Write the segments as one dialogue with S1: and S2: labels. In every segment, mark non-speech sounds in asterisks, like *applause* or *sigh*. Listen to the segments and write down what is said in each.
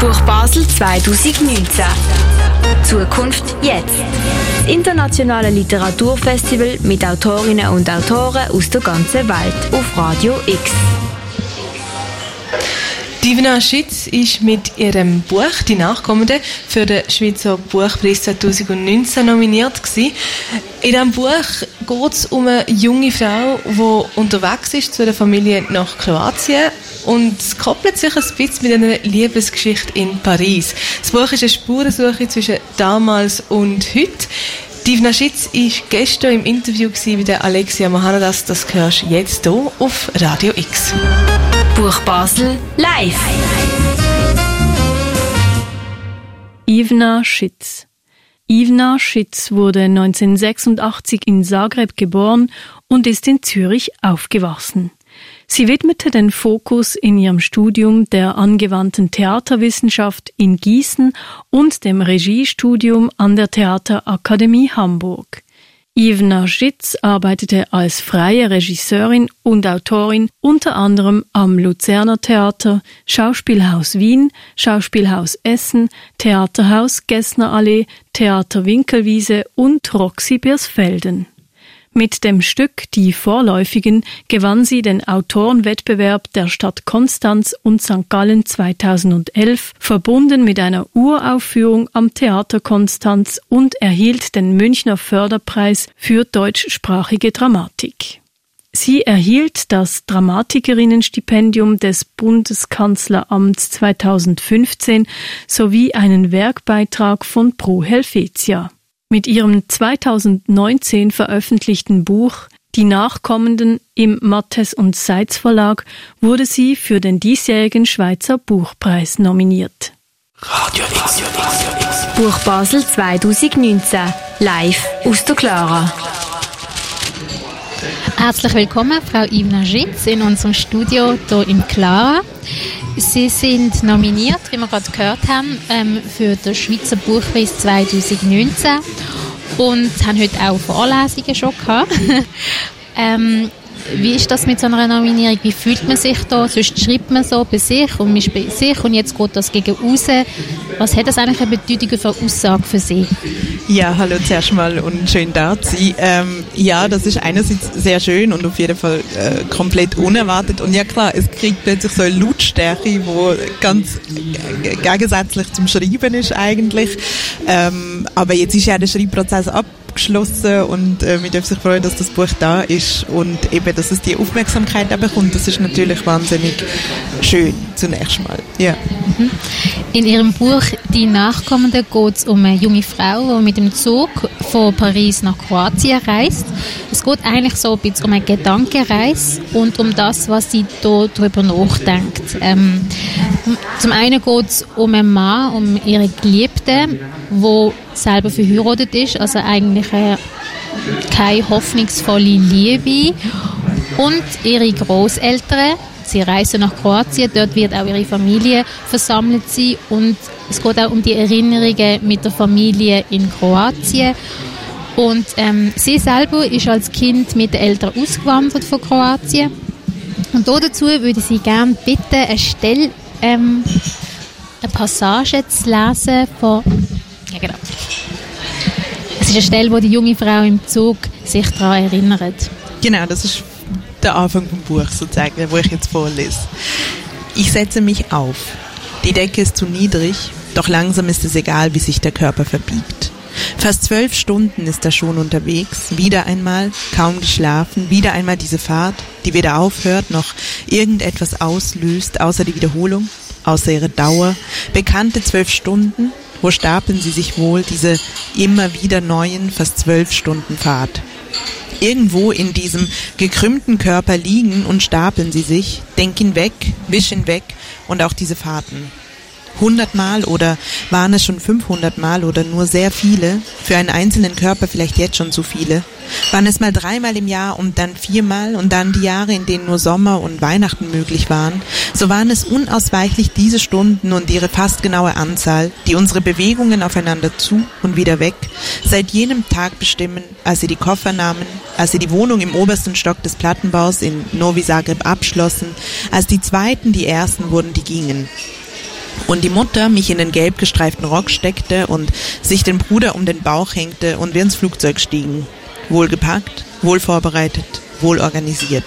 S1: Buch Basel 2019. Zukunft jetzt. Das internationale Literaturfestival mit Autorinnen und Autoren aus der ganzen Welt auf Radio X.
S2: Divina Schütz ist mit ihrem Buch «Die Nachkommenden» für den Schweizer Buchpreis 2019 nominiert gewesen. In diesem Buch geht es um eine junge Frau, die unterwegs ist zu einer Familie nach Kroatien und es koppelt sich ein bisschen mit einer Liebesgeschichte in Paris. Das Buch ist eine Spurensuche zwischen damals und heute. Divna Schitz war gestern im Interview mit der Alexia Mohanadas. Das hörst du jetzt hier auf Radio X.
S1: Buch Basel live.
S3: Ivna Schitz. Ivna Schitz wurde 1986 in Zagreb geboren und ist in Zürich aufgewachsen. Sie widmete den Fokus in ihrem Studium der angewandten Theaterwissenschaft in Gießen und dem Regiestudium an der Theaterakademie Hamburg. Ivna Schitz arbeitete als freie Regisseurin und Autorin unter anderem am Luzerner Theater, Schauspielhaus Wien, Schauspielhaus Essen, Theaterhaus Gessner Allee, Theater Winkelwiese und Roxy Biersfelden. Mit dem Stück Die Vorläufigen gewann sie den Autorenwettbewerb der Stadt Konstanz und St. Gallen 2011, verbunden mit einer Uraufführung am Theater Konstanz und erhielt den Münchner Förderpreis für deutschsprachige Dramatik. Sie erhielt das Dramatikerinnenstipendium des Bundeskanzleramts 2015 sowie einen Werkbeitrag von Pro Helvetia. Mit ihrem 2019 veröffentlichten Buch Die Nachkommenden im Mattes und Seitz Verlag wurde sie für den diesjährigen Schweizer Buchpreis nominiert.
S1: Radio X. Buch Basel 2019 live aus der Clara.
S4: Herzlich willkommen, Frau Ivna Schitz, in unserem Studio hier im Clara. Sie sind nominiert, wie wir gerade gehört haben, ähm, für den Schweizer Buchpreis 2019 und haben heute auch Vorlesungen schon gehabt. *laughs* ähm, wie ist das mit so einer Nominierung? Wie fühlt man sich da? Sonst schreibt man so bei sich und man ist bei sich und jetzt geht das gegen raus. Was hat das eigentlich eine Bedeutung für Aussage für Sie?
S5: Ja, hallo zuerst mal und schön da zu sein. Ähm, ja, das ist einerseits sehr schön und auf jeden Fall äh, komplett unerwartet. Und ja klar, es kriegt plötzlich so eine Lautstärke, die ganz gegensätzlich zum Schreiben ist eigentlich. Ähm, aber jetzt ist ja der Schreibprozess ab abgeschlossen und äh, man darf sich freuen, dass das Buch da ist und eben, dass es die Aufmerksamkeit bekommt. Das ist natürlich wahnsinnig schön zunächst mal. Ja.
S4: Mhm. In Ihrem Buch Die Nachkommenden geht es um eine junge Frau, die mit dem Zug von Paris nach Kroatien reist. Es geht eigentlich so ein bisschen um eine Gedankenreise und um das, was sie da darüber nachdenkt. Ähm, zum einen geht es um einen Mann, um ihre Geliebte, wo selber verheiratet ist, also eigentlich äh, keine hoffnungsvolle Liebe. Und ihre Großeltern, sie reisen nach Kroatien, dort wird auch ihre Familie versammelt sein und es geht auch um die Erinnerungen mit der Familie in Kroatien. Und ähm, sie selber ist als Kind mit den Eltern ausgewandert von Kroatien. Und dazu würde sie gerne bitten, eine Stelle, ähm, eine Passage zu lesen von ja, genau. Es ist eine Stelle, wo die junge Frau im Zug sich daran erinnert.
S5: Genau, das ist der Anfang vom Buch sozusagen, wo ich jetzt vorlese. Ich setze mich auf. Die Decke ist zu niedrig, doch langsam ist es egal, wie sich der Körper verbiegt. Fast zwölf Stunden ist er schon unterwegs, wieder einmal, kaum geschlafen, wieder einmal diese Fahrt, die weder aufhört noch irgendetwas auslöst, außer die Wiederholung, außer ihre Dauer. Bekannte zwölf Stunden, wo stapeln sie sich wohl, diese immer wieder neuen, fast zwölf Stunden Fahrt? Irgendwo in diesem gekrümmten Körper liegen und stapeln sie sich, denk ihn weg, wisch ihn weg und auch diese Fahrten. Hundertmal oder waren es schon 500 Mal oder nur sehr viele, für einen einzelnen Körper vielleicht jetzt schon zu viele, waren es mal dreimal im Jahr und dann viermal und dann die Jahre, in denen nur Sommer und Weihnachten möglich waren, so waren es unausweichlich diese Stunden und ihre fast genaue Anzahl, die unsere Bewegungen aufeinander zu und wieder weg, seit jenem Tag bestimmen, als sie die Koffer nahmen, als sie die Wohnung im obersten Stock des Plattenbaus in Novi Zagreb abschlossen, als die Zweiten die Ersten wurden, die gingen. Und die Mutter mich in den gelb gestreiften Rock steckte und sich den Bruder um den Bauch hängte und wir ins Flugzeug stiegen. Wohlgepackt, wohl vorbereitet, wohl organisiert.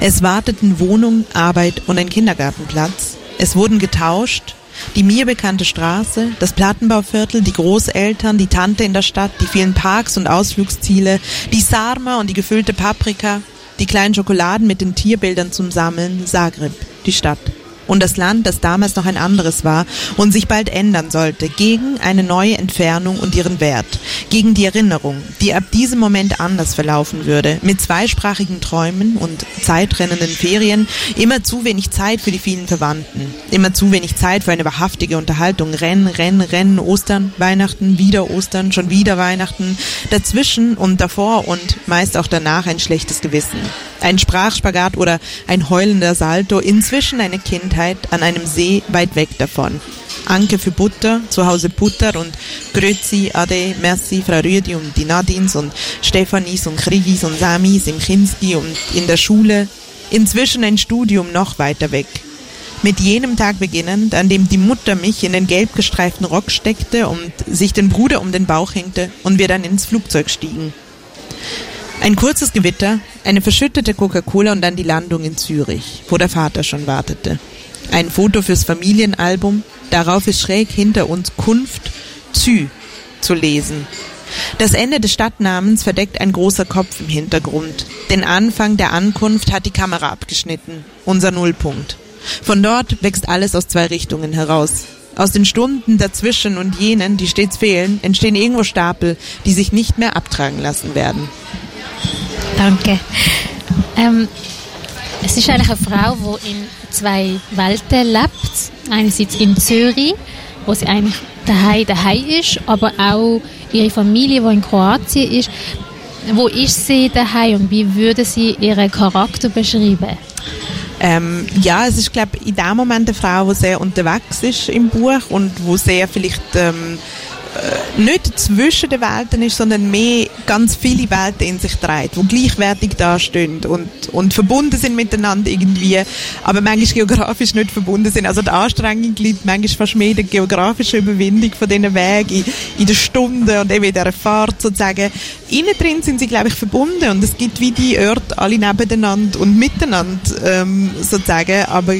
S5: Es warteten Wohnung, Arbeit und ein Kindergartenplatz. Es wurden getauscht, die mir bekannte Straße, das Plattenbauviertel, die Großeltern, die Tante in der Stadt, die vielen Parks und Ausflugsziele, die Sarma und die gefüllte Paprika, die kleinen Schokoladen mit den Tierbildern zum Sammeln, Zagreb, die Stadt und das Land, das damals noch ein anderes war und sich bald ändern sollte, gegen eine neue Entfernung und ihren Wert, gegen die Erinnerung, die ab diesem Moment anders verlaufen würde, mit zweisprachigen Träumen und zeitrennenden Ferien, immer zu wenig Zeit für die vielen Verwandten, immer zu wenig Zeit für eine wahrhaftige Unterhaltung, Rennen, Rennen, Rennen, Ostern, Weihnachten, wieder Ostern, schon wieder Weihnachten, dazwischen und davor und meist auch danach ein schlechtes Gewissen. Ein Sprachspagat oder ein heulender Salto, inzwischen eine Kindheit an einem See weit weg davon. Anke für Butter, zu Hause Butter und Grüezi, Ade, Merci, Frau Rüdi und die Nadins und Stefanis und Krigis und Samis im Kinski und in der Schule. Inzwischen ein Studium noch weiter weg. Mit jenem Tag beginnend, an dem die Mutter mich in den gelb gestreiften Rock steckte und sich den Bruder um den Bauch hängte und wir dann ins Flugzeug stiegen. Ein kurzes Gewitter, eine verschüttete Coca-Cola und dann die Landung in Zürich, wo der Vater schon wartete. Ein Foto fürs Familienalbum, darauf ist schräg hinter uns Kunft Zü zu lesen. Das Ende des Stadtnamens verdeckt ein großer Kopf im Hintergrund. Den Anfang der Ankunft hat die Kamera abgeschnitten, unser Nullpunkt. Von dort wächst alles aus zwei Richtungen heraus. Aus den Stunden dazwischen und jenen, die stets fehlen, entstehen irgendwo Stapel, die sich nicht mehr abtragen lassen werden.
S4: Danke. Ähm, es ist eigentlich eine Frau, die in zwei Welten lebt. Einerseits in Zürich, wo sie eigentlich daheim daheim ist, aber auch ihre Familie, die in Kroatien ist. Wo ist sie daheim und wie würde sie ihren Charakter beschreiben?
S5: Ähm, ja, es ist, glaube ich, in dem Moment eine Frau, die sehr unterwegs ist im Buch und wo sehr vielleicht ähm, äh, nicht zwischen den Welten ist, sondern mehr ganz viele Welten in sich trägt, die gleichwertig dastehen und, und verbunden sind miteinander irgendwie, aber manchmal geografisch nicht verbunden sind. Also die Anstrengung liegt manchmal fast mehr in der geografischen Überwindung von diesen Wegen, in, in der Stunde und eben in dieser Fahrt sozusagen. Innen drin sind sie, glaube ich, verbunden und es gibt wie die Orte alle nebeneinander und miteinander ähm, sozusagen, aber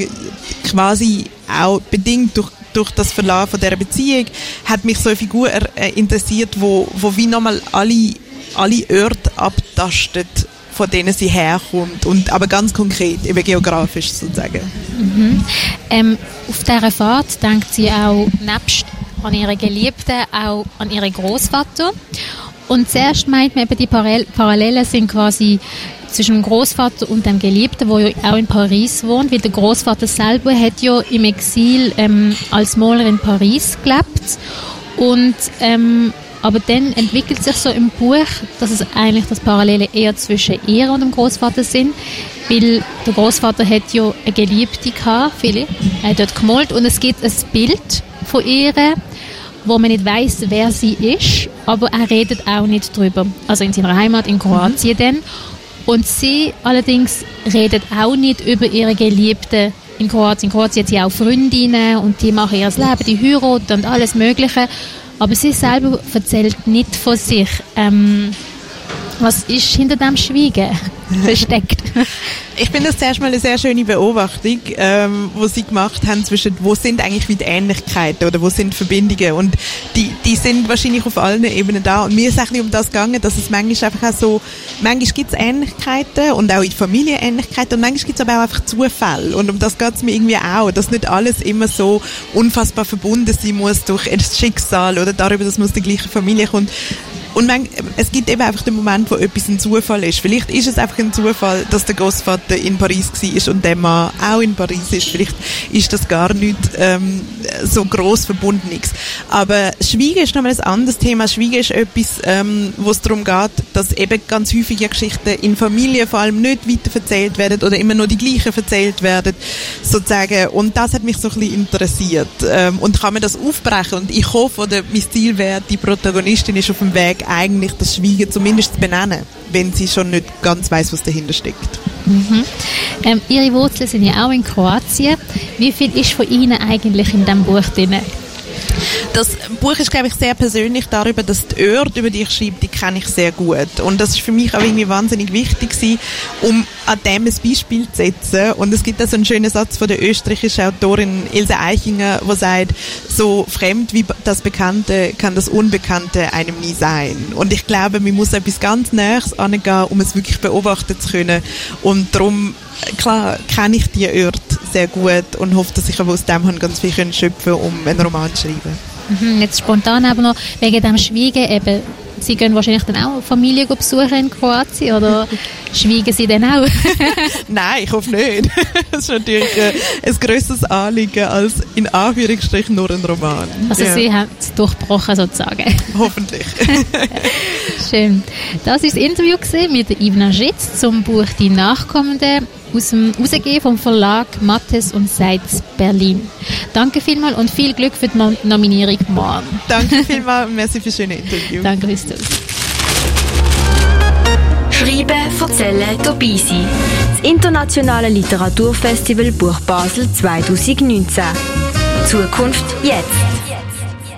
S5: quasi auch bedingt durch durch das Verlauf von dieser Beziehung hat mich so eine Figur äh, interessiert, wo, wo wie nochmal alle, alle Orte abtastet, von denen sie herkommt und aber ganz konkret, eben geografisch sozusagen.
S4: Mhm. Ähm, auf dieser Fahrt denkt sie auch nebst an ihre Geliebten auch an ihren Großvater und zuerst meint man eben die Parallelen sind quasi zwischen dem Großvater und dem Geliebten, der ja auch in Paris wohnt, weil der Großvater selber hat ja im Exil ähm, als Maler in Paris gelebt und ähm, aber dann entwickelt sich so im Buch, dass es eigentlich das Parallele eher zwischen ihr und dem Großvater sind, weil der Großvater hat ja eine Geliebte gehabt, Philipp, er hat dort gemalt und es gibt ein Bild von ihr, wo man nicht weiß, wer sie ist, aber er redet auch nicht drüber. Also in seiner Heimat in Kroatien mhm. dann. Und sie allerdings redet auch nicht über ihre Geliebte in Kroatien. In Kroatien hat sie auch Freundinnen und die machen ihr Leben, die heiraten und alles Mögliche. Aber sie selber erzählt nicht von sich. Ähm, was ist hinter dem Schweigen *laughs* versteckt?
S5: ich finde das zuerst mal eine sehr schöne Beobachtung, ähm, wo sie gemacht haben zwischen, wo sind eigentlich wieder Ähnlichkeiten oder wo sind Verbindungen? Und die, die sind wahrscheinlich auf allen Ebenen da. Und mir ist eigentlich um das gegangen, dass es manchmal einfach auch so, manchmal gibt es Ähnlichkeiten und auch in Familie Ähnlichkeiten und manchmal gibt es aber auch einfach Zufälle und um das geht es mir irgendwie auch, dass nicht alles immer so unfassbar verbunden sein muss durch das Schicksal oder darüber, dass man aus der gleichen Familie kommt, und man, es gibt eben einfach den Moment, wo etwas ein Zufall ist. Vielleicht ist es einfach ein Zufall, dass der Großvater in Paris war und der Mann auch in Paris ist. Vielleicht ist das gar nicht ähm, so groß Verbundenes. Aber Schweigen ist nochmal ein anderes Thema. Schweigen ist etwas, ähm, wo es darum geht, dass eben ganz häufige Geschichten in Familien vor allem nicht weiter erzählt werden oder immer nur die gleichen erzählt werden, sozusagen. Und das hat mich so ein bisschen interessiert. Ähm, und kann man das aufbrechen? Und ich hoffe, oder mein Ziel wäre, die Protagonistin ist auf dem Weg eigentlich das Schweigen zumindest zu benennen, wenn sie schon nicht ganz weiß, was dahinter steckt.
S4: Mhm. Ähm, Ihre Wurzeln sind ja auch in Kroatien. Wie viel ist von Ihnen eigentlich in diesem Buch drin?
S5: Das Buch ist, glaube ich, sehr persönlich darüber, dass die Orte, über die ich schreibe, die kenne ich sehr gut. Und das ist für mich auch irgendwie wahnsinnig wichtig gewesen, um an dem ein Beispiel zu setzen. Und es gibt da so einen schönen Satz von der österreichischen Autorin Ilse Eichinger, wo sagt, so fremd wie das Bekannte kann das Unbekannte einem nie sein. Und ich glaube, man muss etwas ganz Näheres angehen, um es wirklich beobachten zu können. Und darum klar kenne ich die Orte sehr gut und hoffe, dass ich aber aus dem ganz viel schöpfen kann, um einen Roman zu schreiben.
S4: Mhm, jetzt spontan aber noch wegen dem Schweigen eben. Sie gehen wahrscheinlich dann auch Familie besuchen in Kroatien oder *laughs* schweigen Sie dann auch? *laughs*
S5: Nein, ich hoffe nicht. *laughs* Das ist natürlich äh, ein grösseres Anliegen als in Anführungsstrichen nur ein Roman.
S4: Also ja. Sie haben es durchbrochen sozusagen.
S5: Hoffentlich.
S4: Schön. Das war das Interview mit Ivna Schitz zum Buch Die Nachkommenden aus dem Rausgehen vom Verlag Mattes und Seitz Berlin. Danke vielmals und viel Glück für die Nominierung morgen.
S5: Danke *laughs* vielmals und merci für das schöne Interview.
S4: Danke, Christus.
S1: Schreiben, erzählen, dabei sein. Das Internationale Literaturfestival Buch Basel 2019. Zukunft jetzt.